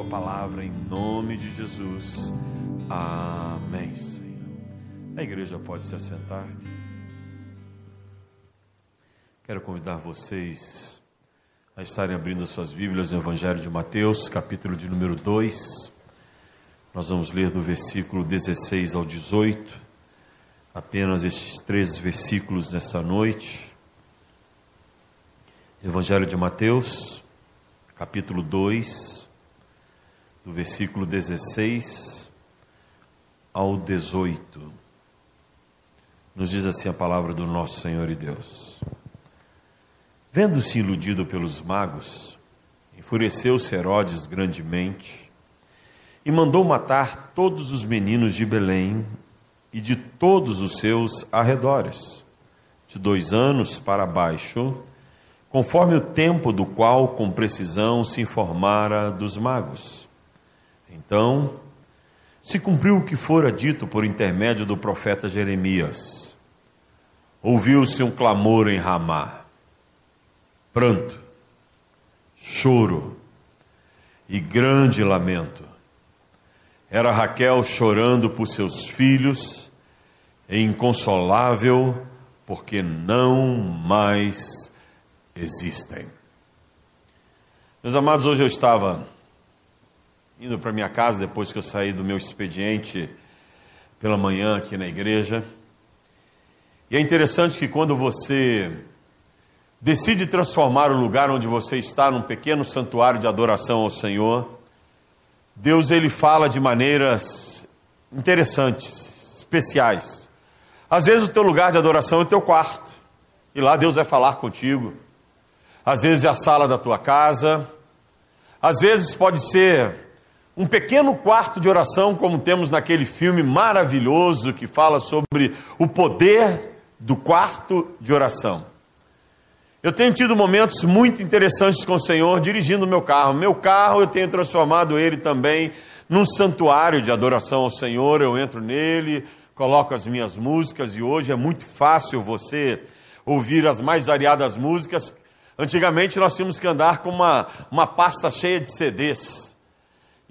a palavra em nome de Jesus. Amém, Senhor. A igreja pode se assentar. Quero convidar vocês a estarem abrindo suas Bíblias no Evangelho de Mateus, capítulo de número 2. Nós vamos ler do versículo 16 ao 18, apenas estes três versículos nessa noite. Evangelho de Mateus, capítulo 2, do versículo 16 ao 18. Nos diz assim a palavra do nosso Senhor e Deus. Vendo-se iludido pelos magos, enfureceu-se Herodes grandemente e mandou matar todos os meninos de Belém e de todos os seus arredores, de dois anos para baixo, conforme o tempo do qual com precisão se informara dos magos. Então, se cumpriu o que fora dito por intermédio do profeta Jeremias. Ouviu-se um clamor em Ramá pranto, choro e grande lamento. Era Raquel chorando por seus filhos, e inconsolável, porque não mais existem. Meus amados, hoje eu estava indo para minha casa depois que eu saí do meu expediente pela manhã aqui na igreja. E é interessante que quando você decide transformar o lugar onde você está num pequeno santuário de adoração ao Senhor, Deus ele fala de maneiras interessantes, especiais. Às vezes o teu lugar de adoração é o teu quarto, e lá Deus vai falar contigo. Às vezes é a sala da tua casa, às vezes pode ser um pequeno quarto de oração, como temos naquele filme maravilhoso que fala sobre o poder do quarto de oração. Eu tenho tido momentos muito interessantes com o Senhor dirigindo o meu carro. Meu carro eu tenho transformado ele também num santuário de adoração ao Senhor. Eu entro nele, coloco as minhas músicas e hoje é muito fácil você ouvir as mais variadas músicas. Antigamente nós tínhamos que andar com uma, uma pasta cheia de CDs.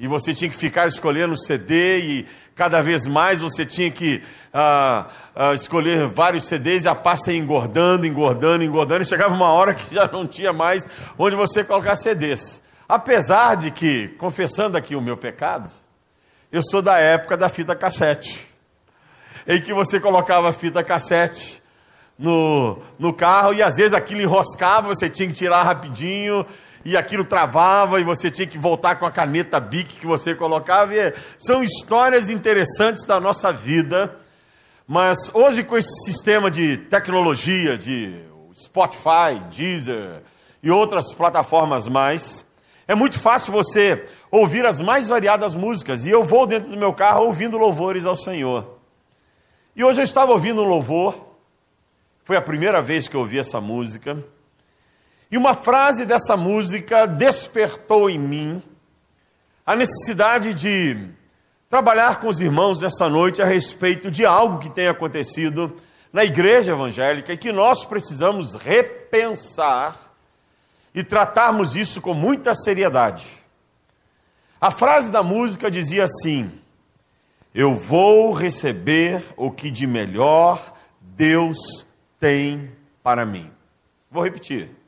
E você tinha que ficar escolhendo CD e cada vez mais você tinha que ah, ah, escolher vários CDs e a pasta ia engordando, engordando, engordando. E chegava uma hora que já não tinha mais onde você colocar CDs. Apesar de que, confessando aqui o meu pecado, eu sou da época da fita cassete. Em que você colocava a fita cassete no, no carro e às vezes aquilo enroscava, você tinha que tirar rapidinho e aquilo travava e você tinha que voltar com a caneta Bic que você colocava. E são histórias interessantes da nossa vida, mas hoje com esse sistema de tecnologia, de Spotify, Deezer e outras plataformas mais, é muito fácil você ouvir as mais variadas músicas. E eu vou dentro do meu carro ouvindo louvores ao Senhor. E hoje eu estava ouvindo um louvor, foi a primeira vez que eu ouvi essa música. E uma frase dessa música despertou em mim a necessidade de trabalhar com os irmãos nessa noite a respeito de algo que tem acontecido na igreja evangélica e que nós precisamos repensar e tratarmos isso com muita seriedade. A frase da música dizia assim: Eu vou receber o que de melhor Deus tem para mim. Vou repetir.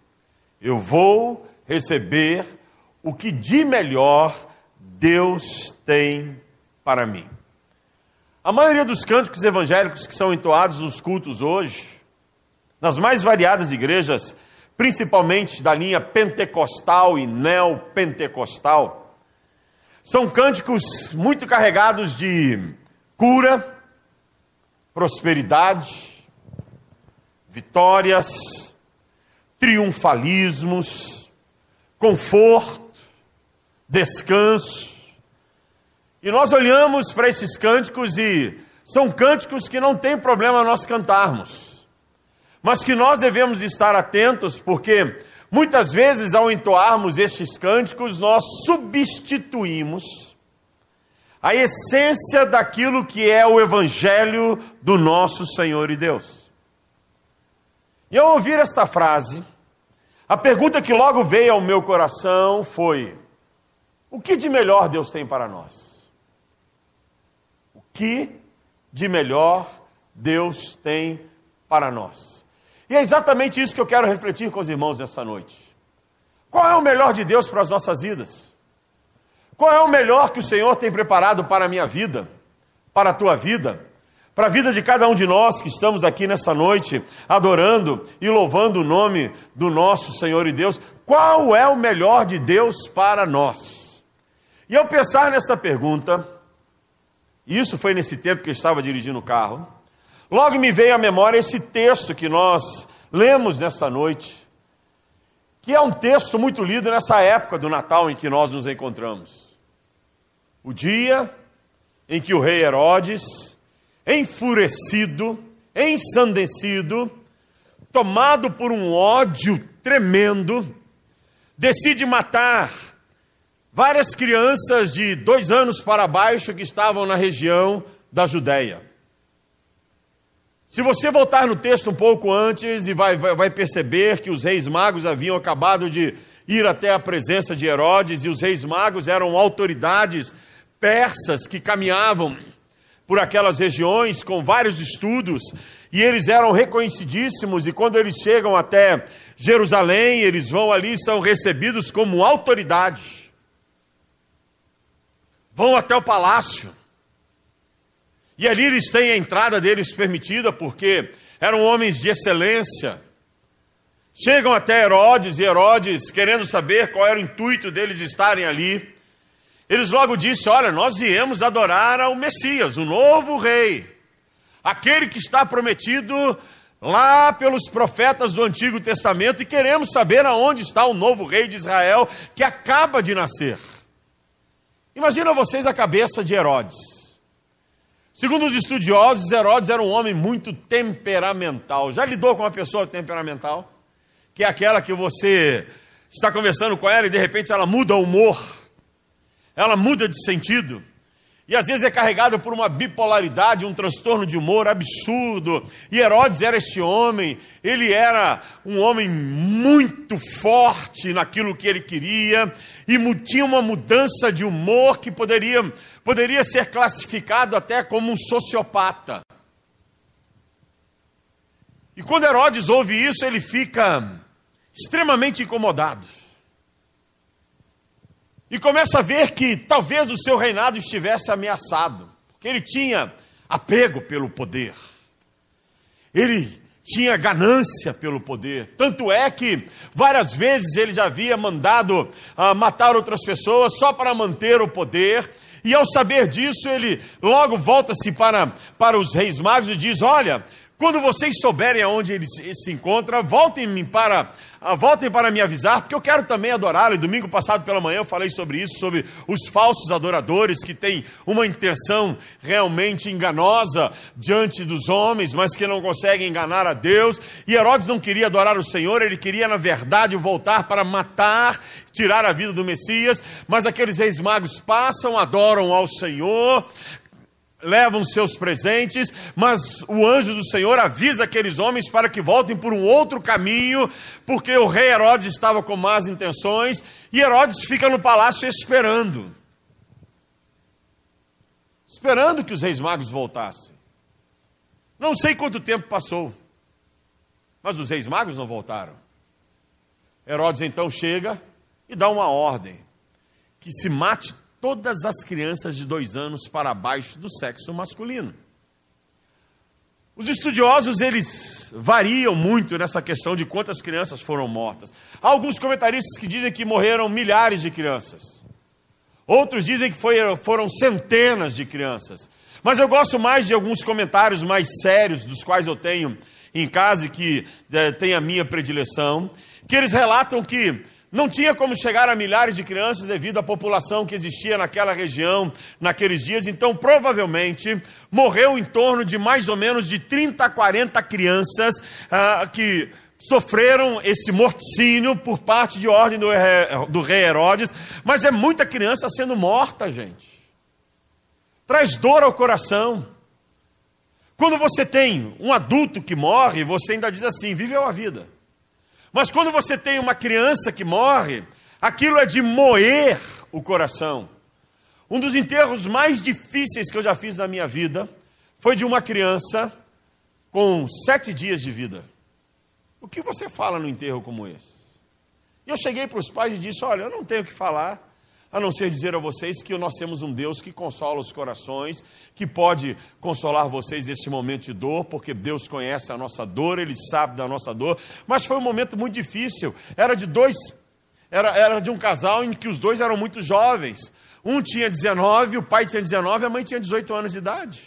Eu vou receber o que de melhor Deus tem para mim. A maioria dos cânticos evangélicos que são entoados nos cultos hoje, nas mais variadas igrejas, principalmente da linha pentecostal e neopentecostal, são cânticos muito carregados de cura, prosperidade, vitórias, triunfalismos, conforto, descanso. E nós olhamos para esses cânticos e são cânticos que não tem problema nós cantarmos, mas que nós devemos estar atentos, porque muitas vezes ao entoarmos estes cânticos, nós substituímos a essência daquilo que é o Evangelho do nosso Senhor e Deus. E ao ouvir esta frase, a pergunta que logo veio ao meu coração foi: O que de melhor Deus tem para nós? O que de melhor Deus tem para nós? E é exatamente isso que eu quero refletir com os irmãos nessa noite. Qual é o melhor de Deus para as nossas vidas? Qual é o melhor que o Senhor tem preparado para a minha vida, para a tua vida, para a vida de cada um de nós que estamos aqui nessa noite, adorando e louvando o nome do nosso Senhor e Deus? Qual é o melhor de Deus para nós? E ao pensar nesta pergunta, isso foi nesse tempo que eu estava dirigindo o carro, logo me veio à memória esse texto que nós lemos nessa noite, que é um texto muito lido nessa época do Natal em que nós nos encontramos. O dia em que o rei Herodes, enfurecido, ensandecido, tomado por um ódio tremendo, decide matar várias crianças de dois anos para baixo que estavam na região da Judéia. Se você voltar no texto um pouco antes e vai, vai, vai, perceber que os reis magos haviam acabado de ir até a presença de Herodes, e os reis magos eram autoridades persas que caminhavam por aquelas regiões com vários estudos, e eles eram reconhecidíssimos, e quando eles chegam até Jerusalém, eles vão ali e são recebidos como autoridades vão até o palácio. E ali eles têm a entrada deles permitida, porque eram homens de excelência. Chegam até Herodes, e Herodes, querendo saber qual era o intuito deles estarem ali, eles logo disse: Olha, nós viemos adorar ao Messias, o novo rei, aquele que está prometido lá pelos profetas do Antigo Testamento, e queremos saber aonde está o novo rei de Israel que acaba de nascer. Imagina vocês a cabeça de Herodes. Segundo os estudiosos, Herodes era um homem muito temperamental. Já lidou com uma pessoa temperamental? Que é aquela que você está conversando com ela e de repente ela muda o humor, ela muda de sentido e às vezes é carregado por uma bipolaridade, um transtorno de humor absurdo. E Herodes era este homem, ele era um homem muito forte naquilo que ele queria, e tinha uma mudança de humor que poderia, poderia ser classificado até como um sociopata. E quando Herodes ouve isso, ele fica extremamente incomodado e começa a ver que talvez o seu reinado estivesse ameaçado, porque ele tinha apego pelo poder, ele tinha ganância pelo poder, tanto é que várias vezes ele já havia mandado uh, matar outras pessoas só para manter o poder. E ao saber disso, ele logo volta-se para, para os reis magos e diz: Olha, quando vocês souberem aonde ele se encontra, voltem para, ah, voltem para me avisar, porque eu quero também adorá-lo. E domingo passado pela manhã eu falei sobre isso, sobre os falsos adoradores que têm uma intenção realmente enganosa diante dos homens, mas que não conseguem enganar a Deus. E Herodes não queria adorar o Senhor, ele queria, na verdade, voltar para matar, tirar a vida do Messias. Mas aqueles reis magos passam, adoram ao Senhor, levam seus presentes, mas o anjo do Senhor avisa aqueles homens para que voltem por um outro caminho, porque o rei Herodes estava com más intenções, e Herodes fica no palácio esperando. Esperando que os reis magos voltassem. Não sei quanto tempo passou, mas os reis magos não voltaram. Herodes então chega e dá uma ordem: que se mate todas as crianças de dois anos para baixo do sexo masculino. Os estudiosos eles variam muito nessa questão de quantas crianças foram mortas. Há alguns comentaristas que dizem que morreram milhares de crianças. Outros dizem que foi, foram centenas de crianças. Mas eu gosto mais de alguns comentários mais sérios, dos quais eu tenho em casa e que é, tem a minha predileção, que eles relatam que não tinha como chegar a milhares de crianças devido à população que existia naquela região naqueles dias, então provavelmente morreu em torno de mais ou menos de 30 a 40 crianças ah, que sofreram esse morticínio por parte de ordem do, do rei Herodes, mas é muita criança sendo morta, gente. Traz dor ao coração. Quando você tem um adulto que morre, você ainda diz assim: viveu a vida. Mas quando você tem uma criança que morre, aquilo é de moer o coração. Um dos enterros mais difíceis que eu já fiz na minha vida foi de uma criança com sete dias de vida. O que você fala no enterro como esse? E eu cheguei para os pais e disse: Olha, eu não tenho o que falar, a não ser dizer a vocês que nós temos um Deus que consola os corações, que pode consolar vocês nesse momento de dor, porque Deus conhece a nossa dor, Ele sabe da nossa dor. Mas foi um momento muito difícil. Era de dois, era, era de um casal em que os dois eram muito jovens. Um tinha 19, o pai tinha 19, a mãe tinha 18 anos de idade.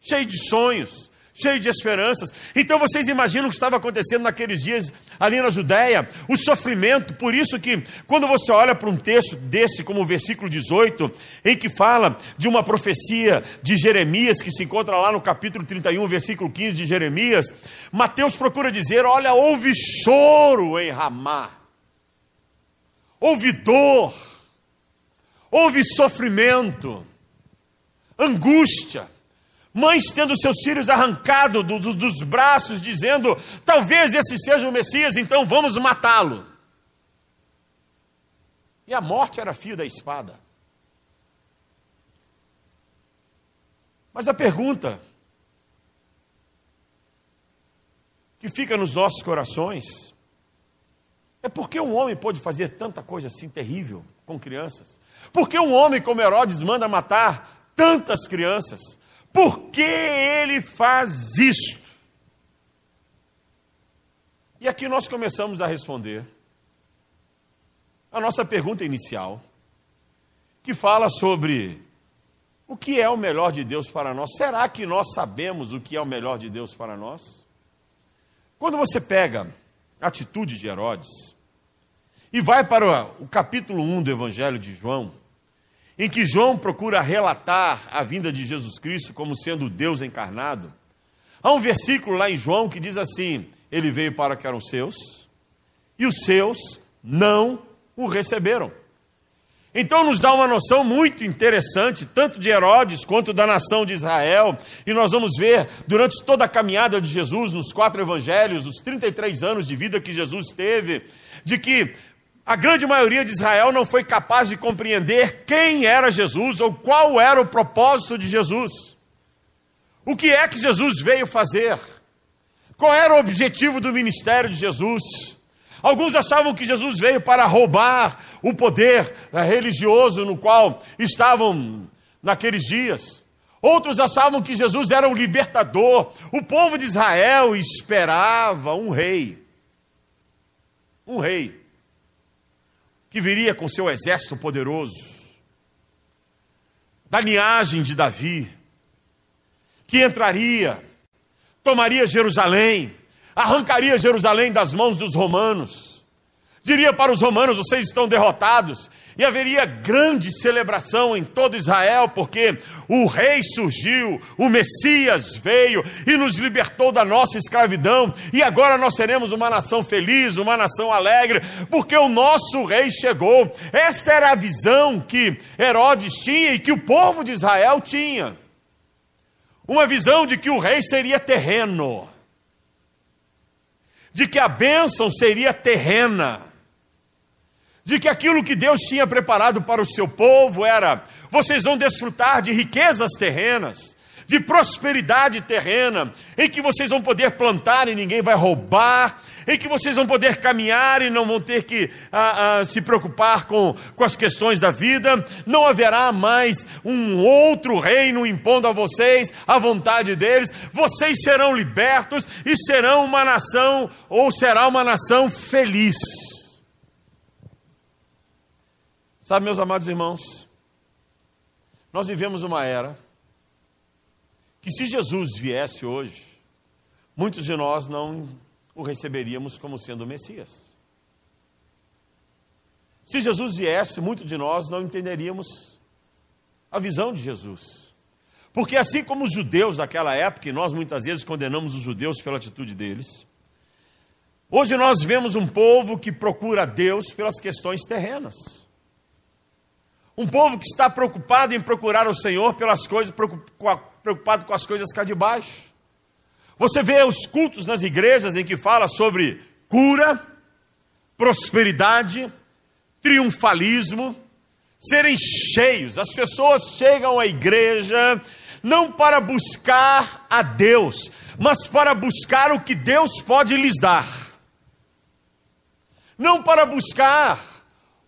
Cheio de sonhos, cheio de esperanças. Então vocês imaginam o que estava acontecendo naqueles dias ali na Judéia, o sofrimento. Por isso que quando você olha para um texto desse, como o versículo 18, em que fala de uma profecia de Jeremias, que se encontra lá no capítulo 31, versículo 15 de Jeremias, Mateus procura dizer: olha, houve choro em Ramá, houve dor, houve sofrimento, angústia mães tendo seus filhos arrancados do, do, dos braços, dizendo: talvez esse seja o Messias, então vamos matá-lo. E a morte era fio da espada. Mas a pergunta que fica nos nossos corações é por que um homem pode fazer tanta coisa assim terrível com crianças? Por que um homem como Herodes manda matar tantas crianças? Por que ele faz isto? E aqui nós começamos a responder a nossa pergunta inicial, que fala sobre o que é o melhor de Deus para nós. Será que nós sabemos o que é o melhor de Deus para nós? Quando você pega a atitude de Herodes e vai para o capítulo 1 do Evangelho de João, em que João procura relatar a vinda de Jesus Cristo como sendo Deus encarnado, há um versículo lá em João que diz assim: Ele veio para que eram seus, e os seus não o receberam. Então nos dá uma noção muito interessante, tanto de Herodes quanto da nação de Israel, e nós vamos ver durante toda a caminhada de Jesus, nos quatro evangelhos, os 33 anos de vida que Jesus teve, de que a grande maioria de Israel não foi capaz de compreender quem era Jesus ou qual era o propósito de Jesus. O que é que Jesus veio fazer? Qual era o objetivo do ministério de Jesus? Alguns achavam que Jesus veio para roubar o poder eh, religioso no qual estavam naqueles dias. Outros achavam que Jesus era um libertador. O povo de Israel esperava um rei. Um rei que viria com seu exército poderoso, da linhagem de Davi, que entraria, tomaria Jerusalém, arrancaria Jerusalém das mãos dos romanos, diria para os romanos: vocês estão derrotados, e haveria grande celebração em todo Israel, porque o rei surgiu, o Messias veio e nos libertou da nossa escravidão, e agora nós seremos uma nação feliz, uma nação alegre, porque o nosso rei chegou. Esta era a visão que Herodes tinha e que o povo de Israel tinha. Uma visão de que o rei seria terreno, de que a bênção seria terrena de que aquilo que Deus tinha preparado para o seu povo era: vocês vão desfrutar de riquezas terrenas, de prosperidade terrena, em que vocês vão poder plantar e ninguém vai roubar, em que vocês vão poder caminhar e não vão ter que ah, ah, se preocupar com, com as questões da vida, não haverá mais um outro reino impondo a vocês a vontade deles, vocês serão libertos e serão uma nação, ou será uma nação feliz. Sabe, meus amados irmãos, nós vivemos uma era que, se Jesus viesse hoje, muitos de nós não o receberíamos como sendo o Messias. Se Jesus viesse, muitos de nós não entenderíamos a visão de Jesus. Porque assim como os judeus daquela época, e nós muitas vezes condenamos os judeus pela atitude deles, hoje nós vemos um povo que procura Deus pelas questões terrenas. Um povo que está preocupado em procurar o Senhor pelas coisas, preocupado com as coisas cá de baixo. Você vê os cultos nas igrejas em que fala sobre cura, prosperidade, triunfalismo, serem cheios. As pessoas chegam à igreja não para buscar a Deus, mas para buscar o que Deus pode lhes dar. Não para buscar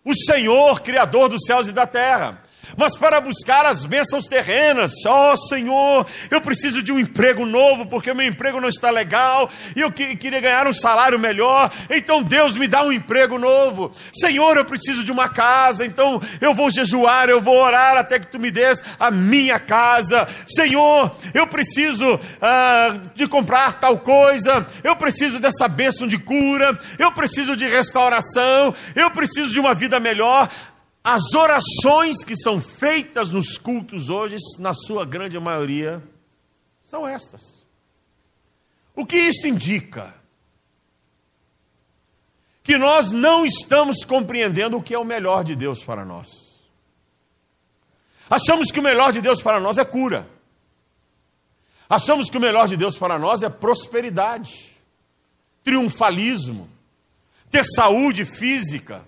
o Senhor, Criador dos céus e da terra, mas para buscar as bênçãos terrenas. Ó oh, Senhor, eu preciso de um emprego novo, porque o meu emprego não está legal, e eu que, queria ganhar um salário melhor, então Deus me dá um emprego novo. Senhor, eu preciso de uma casa, então eu vou jejuar, eu vou orar até que tu me des a minha casa. Senhor, eu preciso ah, de comprar tal coisa, eu preciso dessa bênção de cura, eu preciso de restauração, eu preciso de uma vida melhor. As orações que são feitas nos cultos hoje, na sua grande maioria, são estas. O que isso indica? Que nós não estamos compreendendo o que é o melhor de Deus para nós. Achamos que o melhor de Deus para nós é cura. Achamos que o melhor de Deus para nós é prosperidade, triunfalismo, ter saúde física,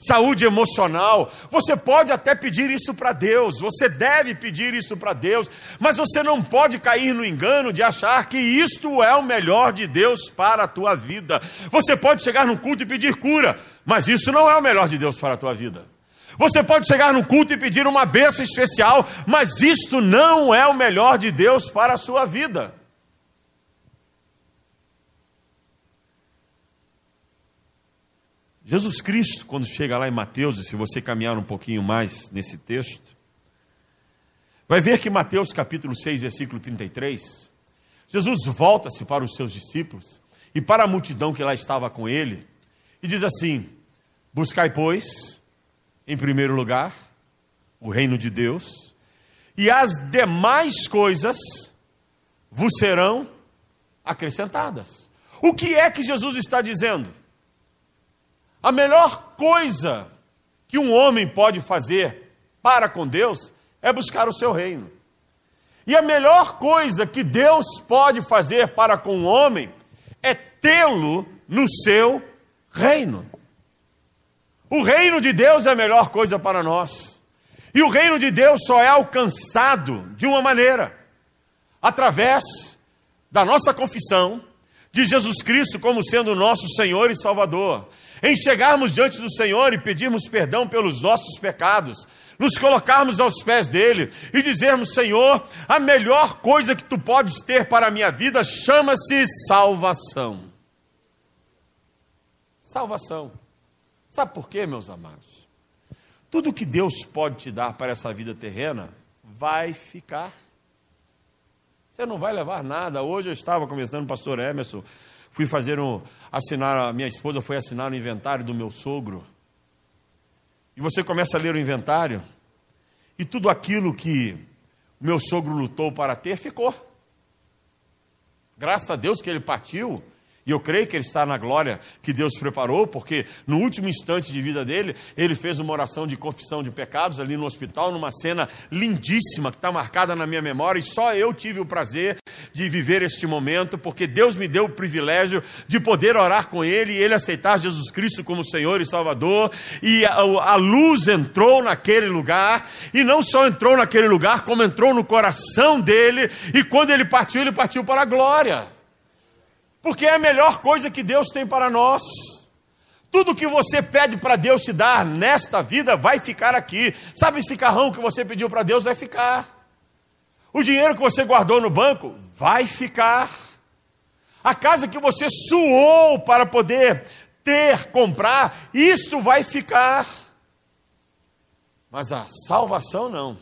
saúde emocional. Você pode até pedir isso para Deus, você deve pedir isso para Deus, mas você não pode cair no engano de achar que isto é o melhor de Deus para a tua vida. Você pode chegar no culto e pedir cura, mas isso não é o melhor de Deus para a tua vida. Você pode chegar no culto e pedir uma bênção especial, mas isto não é o melhor de Deus para a sua vida. Jesus Cristo, quando chega lá em Mateus, e se você caminhar um pouquinho mais nesse texto, vai ver que Mateus capítulo 6, versículo 33, Jesus volta-se para os seus discípulos e para a multidão que lá estava com ele, e diz assim: Buscai, pois, em primeiro lugar, o reino de Deus, e as demais coisas vos serão acrescentadas. O que é que Jesus está dizendo? A melhor coisa que um homem pode fazer para com Deus é buscar o seu reino. E a melhor coisa que Deus pode fazer para com o homem é tê-lo no seu reino. O reino de Deus é a melhor coisa para nós. E o reino de Deus só é alcançado de uma maneira: através da nossa confissão de Jesus Cristo como sendo nosso Senhor e Salvador em chegarmos diante do Senhor e pedirmos perdão pelos nossos pecados, nos colocarmos aos pés dele e dizermos: Senhor, a melhor coisa que tu podes ter para a minha vida chama-se salvação. Salvação. Sabe por quê, meus amados? Tudo que Deus pode te dar para essa vida terrena vai ficar. Você não vai levar nada. Hoje eu estava conversando com o pastor Emerson Fui fazer um. Assinar, a minha esposa foi assinar o inventário do meu sogro. E você começa a ler o inventário, e tudo aquilo que o meu sogro lutou para ter ficou. Graças a Deus que ele partiu, e eu creio que ele está na glória que Deus preparou, porque no último instante de vida dele, ele fez uma oração de confissão de pecados ali no hospital, numa cena lindíssima que está marcada na minha memória, e só eu tive o prazer de viver este momento, porque Deus me deu o privilégio de poder orar com ele e ele aceitar Jesus Cristo como Senhor e Salvador, e a, a luz entrou naquele lugar, e não só entrou naquele lugar, como entrou no coração dele, e quando ele partiu, ele partiu para a glória porque é a melhor coisa que Deus tem para nós. Tudo que você pede para Deus te dar nesta vida vai ficar aqui. Sabe esse carrão que você pediu para Deus vai ficar. O dinheiro que você guardou no banco vai ficar. A casa que você suou para poder ter, comprar, isto vai ficar. Mas a salvação não.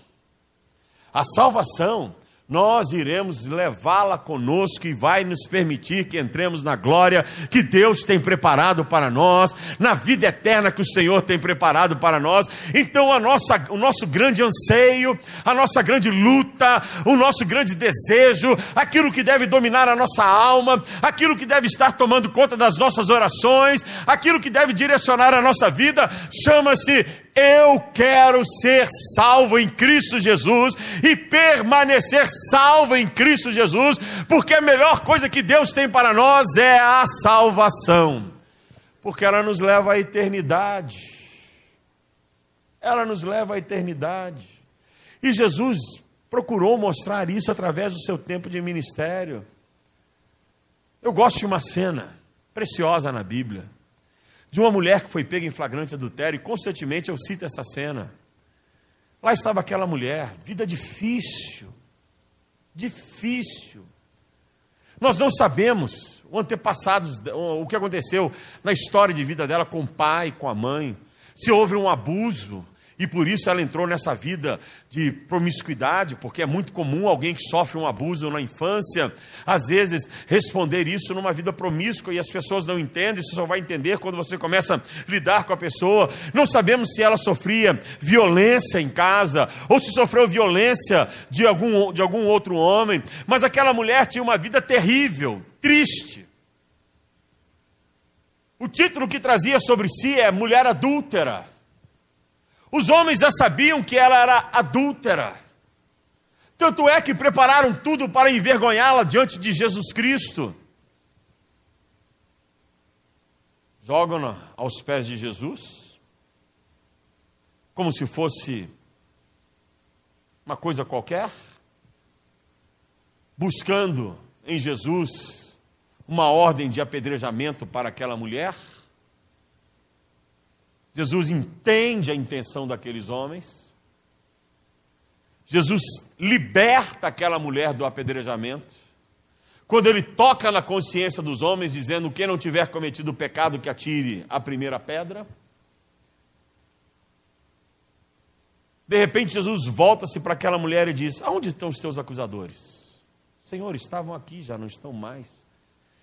A salvação nós iremos levá-la conosco e vai nos permitir que entremos na glória que Deus tem preparado para nós, na vida eterna que o Senhor tem preparado para nós. Então, a nossa, o nosso grande anseio, a nossa grande luta, o nosso grande desejo, aquilo que deve dominar a nossa alma, aquilo que deve estar tomando conta das nossas orações, aquilo que deve direcionar a nossa vida, chama-se eu quero ser salvo em Cristo Jesus e permanecer salvo em Cristo Jesus, porque a melhor coisa que Deus tem para nós é a salvação, porque ela nos leva à eternidade. ela nos leva à eternidade. E Jesus procurou mostrar isso através do seu tempo de ministério. Eu gosto de uma cena preciosa na Bíblia, de uma mulher que foi pega em flagrante adultério, e constantemente eu cito essa cena. Lá estava aquela mulher, vida difícil, difícil. Nós não sabemos o antepassado, o que aconteceu na história de vida dela com o pai, com a mãe, se houve um abuso, e por isso ela entrou nessa vida de promiscuidade, porque é muito comum alguém que sofre um abuso na infância, às vezes responder isso numa vida promíscua e as pessoas não entendem, você só vai entender quando você começa a lidar com a pessoa. Não sabemos se ela sofria violência em casa ou se sofreu violência de algum, de algum outro homem, mas aquela mulher tinha uma vida terrível, triste. O título que trazia sobre si é Mulher Adúltera. Os homens já sabiam que ela era adúltera. Tanto é que prepararam tudo para envergonhá-la diante de Jesus Cristo. Jogam-na aos pés de Jesus, como se fosse uma coisa qualquer, buscando em Jesus uma ordem de apedrejamento para aquela mulher. Jesus entende a intenção daqueles homens. Jesus liberta aquela mulher do apedrejamento. Quando ele toca na consciência dos homens, dizendo: Quem não tiver cometido o pecado, que atire a primeira pedra. De repente, Jesus volta-se para aquela mulher e diz: Aonde estão os teus acusadores? Senhor, estavam aqui, já não estão mais.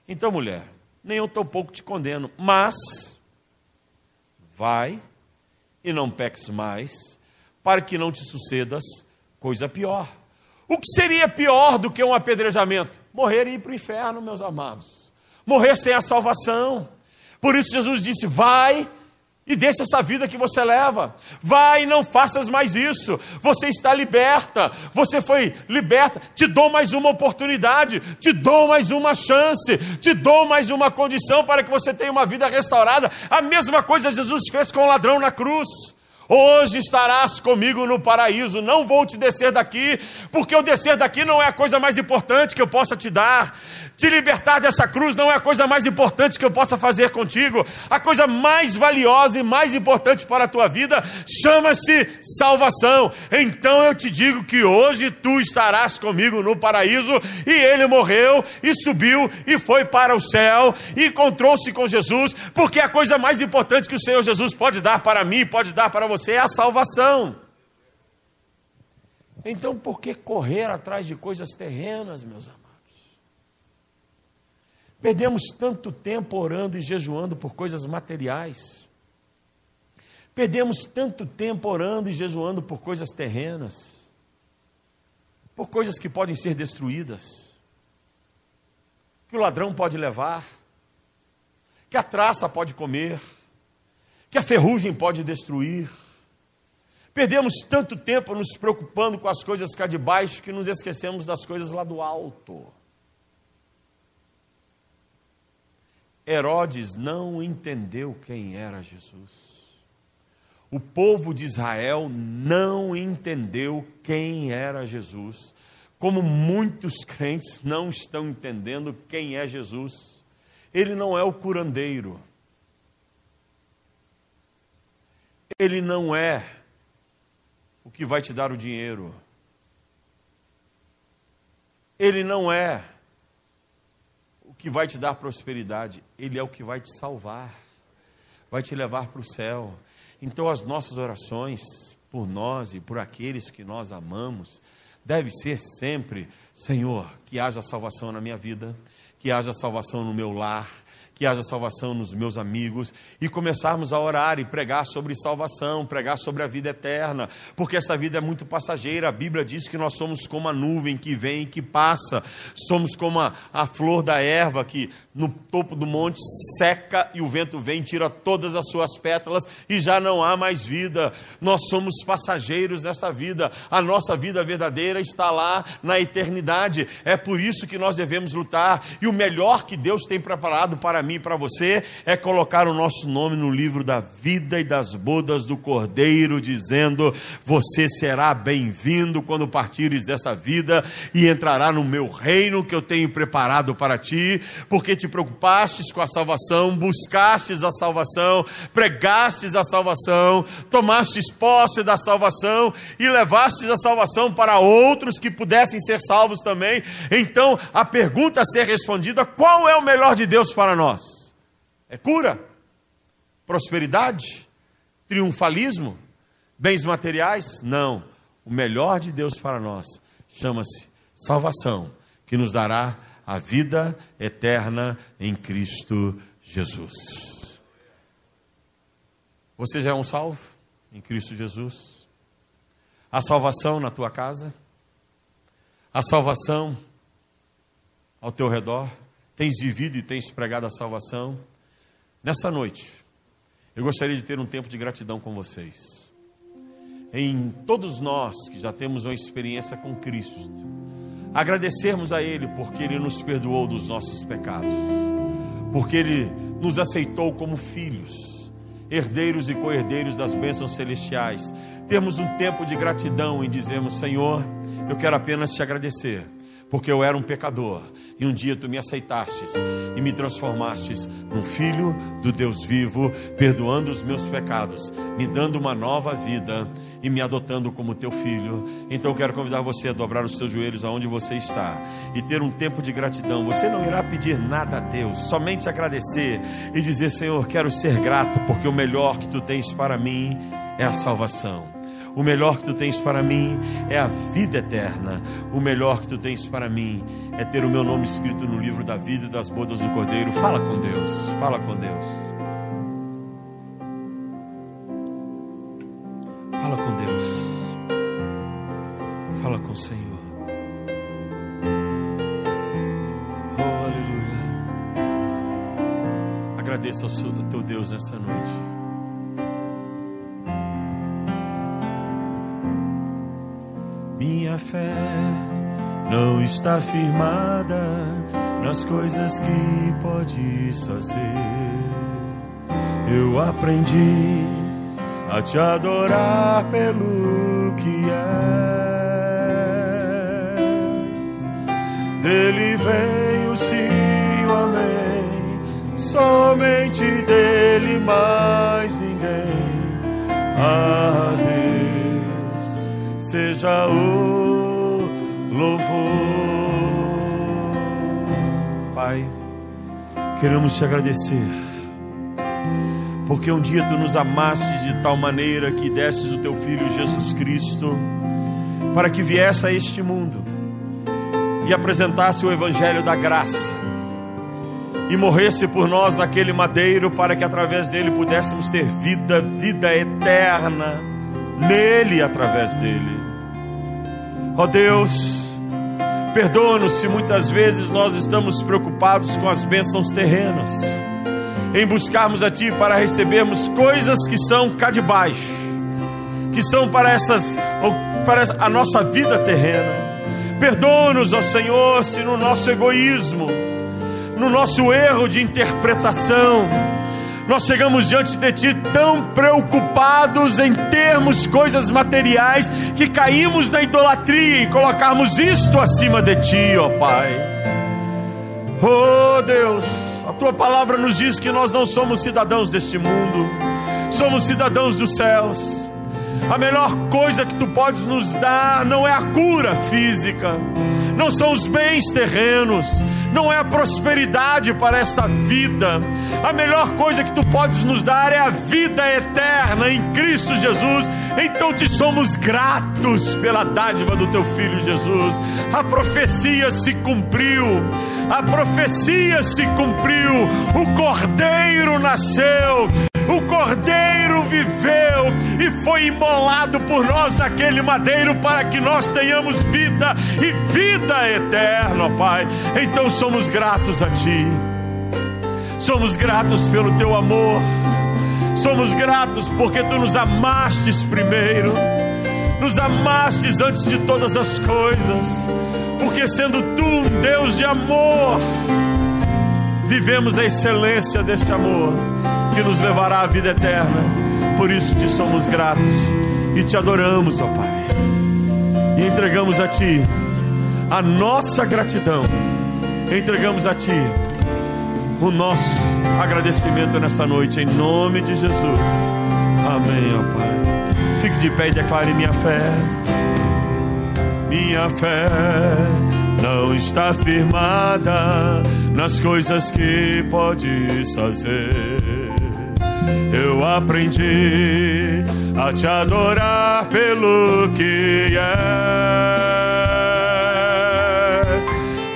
Então, mulher, nem eu tampouco te condeno, mas Vai e não peques mais, para que não te sucedas coisa pior. O que seria pior do que um apedrejamento? Morrer e ir para o inferno, meus amados. Morrer sem a salvação. Por isso Jesus disse: Vai e deixa essa vida que você leva. Vai não faças mais isso. Você está liberta. Você foi liberta. Te dou mais uma oportunidade. Te dou mais uma chance. Te dou mais uma condição para que você tenha uma vida restaurada. A mesma coisa Jesus fez com o ladrão na cruz. Hoje estarás comigo no paraíso. Não vou te descer daqui, porque o descer daqui não é a coisa mais importante que eu possa te dar. Te libertar dessa cruz não é a coisa mais importante que eu possa fazer contigo. A coisa mais valiosa e mais importante para a tua vida chama-se salvação. Então eu te digo que hoje tu estarás comigo no paraíso. E ele morreu e subiu e foi para o céu e encontrou-se com Jesus, porque a coisa mais importante que o Senhor Jesus pode dar para mim, pode dar para você é a salvação. Então por que correr atrás de coisas terrenas, meus amados? Perdemos tanto tempo orando e jejuando por coisas materiais. Perdemos tanto tempo orando e jejuando por coisas terrenas. Por coisas que podem ser destruídas. Que o ladrão pode levar. Que a traça pode comer. Que a ferrugem pode destruir. Perdemos tanto tempo nos preocupando com as coisas cá de baixo que nos esquecemos das coisas lá do alto. Herodes não entendeu quem era Jesus. O povo de Israel não entendeu quem era Jesus. Como muitos crentes não estão entendendo quem é Jesus. Ele não é o curandeiro. Ele não é o que vai te dar o dinheiro. Ele não é que vai te dar prosperidade, Ele é o que vai te salvar, vai te levar para o céu. Então, as nossas orações por nós e por aqueles que nós amamos, deve ser sempre: Senhor, que haja salvação na minha vida, que haja salvação no meu lar, que haja salvação nos meus amigos e começarmos a orar e pregar sobre salvação, pregar sobre a vida eterna, porque essa vida é muito passageira. A Bíblia diz que nós somos como a nuvem que vem e que passa, somos como a, a flor da erva que no topo do monte, seca e o vento vem, tira todas as suas pétalas e já não há mais vida. Nós somos passageiros nessa vida. A nossa vida verdadeira está lá na eternidade. É por isso que nós devemos lutar. E o melhor que Deus tem preparado para mim e para você é colocar o nosso nome no livro da vida e das bodas do Cordeiro, dizendo: Você será bem-vindo quando partires dessa vida e entrará no meu reino que eu tenho preparado para ti, porque te te preocupastes com a salvação, buscastes a salvação, pregastes a salvação, tomastes posse da salvação e levastes a salvação para outros que pudessem ser salvos também. Então, a pergunta a ser respondida: qual é o melhor de Deus para nós? É cura? Prosperidade? Triunfalismo? Bens materiais? Não. O melhor de Deus para nós chama-se salvação, que nos dará a vida eterna em Cristo Jesus. Você já é um salvo em Cristo Jesus? A salvação na tua casa? A salvação ao teu redor? Tens vivido e tens pregado a salvação? Nessa noite, eu gostaria de ter um tempo de gratidão com vocês. Em todos nós que já temos uma experiência com Cristo, agradecermos a Ele porque Ele nos perdoou dos nossos pecados, porque Ele nos aceitou como filhos, herdeiros e co-herdeiros das bênçãos celestiais. Termos um tempo de gratidão e dizermos: Senhor, eu quero apenas te agradecer porque eu era um pecador e um dia tu me aceitastes e me transformastes num filho do Deus vivo, perdoando os meus pecados, me dando uma nova vida e me adotando como teu filho. Então eu quero convidar você a dobrar os seus joelhos aonde você está e ter um tempo de gratidão. Você não irá pedir nada a Deus, somente agradecer e dizer: Senhor, quero ser grato porque o melhor que tu tens para mim é a salvação. O melhor que tu tens para mim é a vida eterna. O melhor que tu tens para mim é ter o meu nome escrito no livro da vida e das bodas do Cordeiro. Fala com Deus, fala com Deus. O Senhor. Oh, aleluia. Agradeça ao teu Deus nessa noite. Minha fé não está firmada nas coisas que podes fazer. Eu aprendi a te adorar pelo que és. Dele vem o sim, o amém. Somente dele mais ninguém. Ah, seja o louvor. Pai, queremos te agradecer, porque um dia tu nos amaste de tal maneira que destes o teu filho Jesus Cristo para que viesse a este mundo e apresentasse o evangelho da graça e morresse por nós naquele madeiro para que através dele pudéssemos ter vida, vida eterna nele e através dele. Ó oh Deus, perdoa-nos se muitas vezes nós estamos preocupados com as bênçãos terrenas, em buscarmos a Ti para recebermos coisas que são cá de baixo, que são para essas, para a nossa vida terrena. Perdoa-nos, ó Senhor, se no nosso egoísmo, no nosso erro de interpretação, nós chegamos diante de Ti tão preocupados em termos coisas materiais que caímos na idolatria e colocarmos isto acima de Ti, ó Pai. Oh Deus, a Tua palavra nos diz que nós não somos cidadãos deste mundo, somos cidadãos dos céus. A melhor coisa que tu podes nos dar não é a cura física, não são os bens terrenos, não é a prosperidade para esta vida. A melhor coisa que tu podes nos dar é a vida eterna em Cristo Jesus. Então te somos gratos pela dádiva do teu filho Jesus. A profecia se cumpriu. A profecia se cumpriu. O Cordeiro nasceu. O Cordeiro viveu e foi imolado por nós naquele madeiro para que nós tenhamos vida e vida eterna, Pai. Então somos gratos a Ti. Somos gratos pelo teu amor. Somos gratos porque tu nos amastes primeiro. Nos amastes antes de todas as coisas. Porque sendo tu um Deus de amor, vivemos a excelência deste amor que nos levará à vida eterna. Por isso te somos gratos e te adoramos, ó Pai. E entregamos a ti a nossa gratidão. Entregamos a ti o nosso agradecimento nessa noite em nome de Jesus. Amém, ó Pai. Fique de pé e declare minha fé. Minha fé não está firmada nas coisas que podes fazer. Eu aprendi a te adorar pelo que és.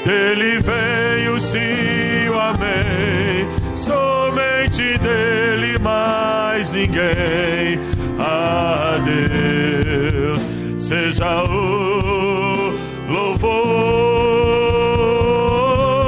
Dele vem o sim, o amém. Somente dele mais ninguém. A Deus seja o louvor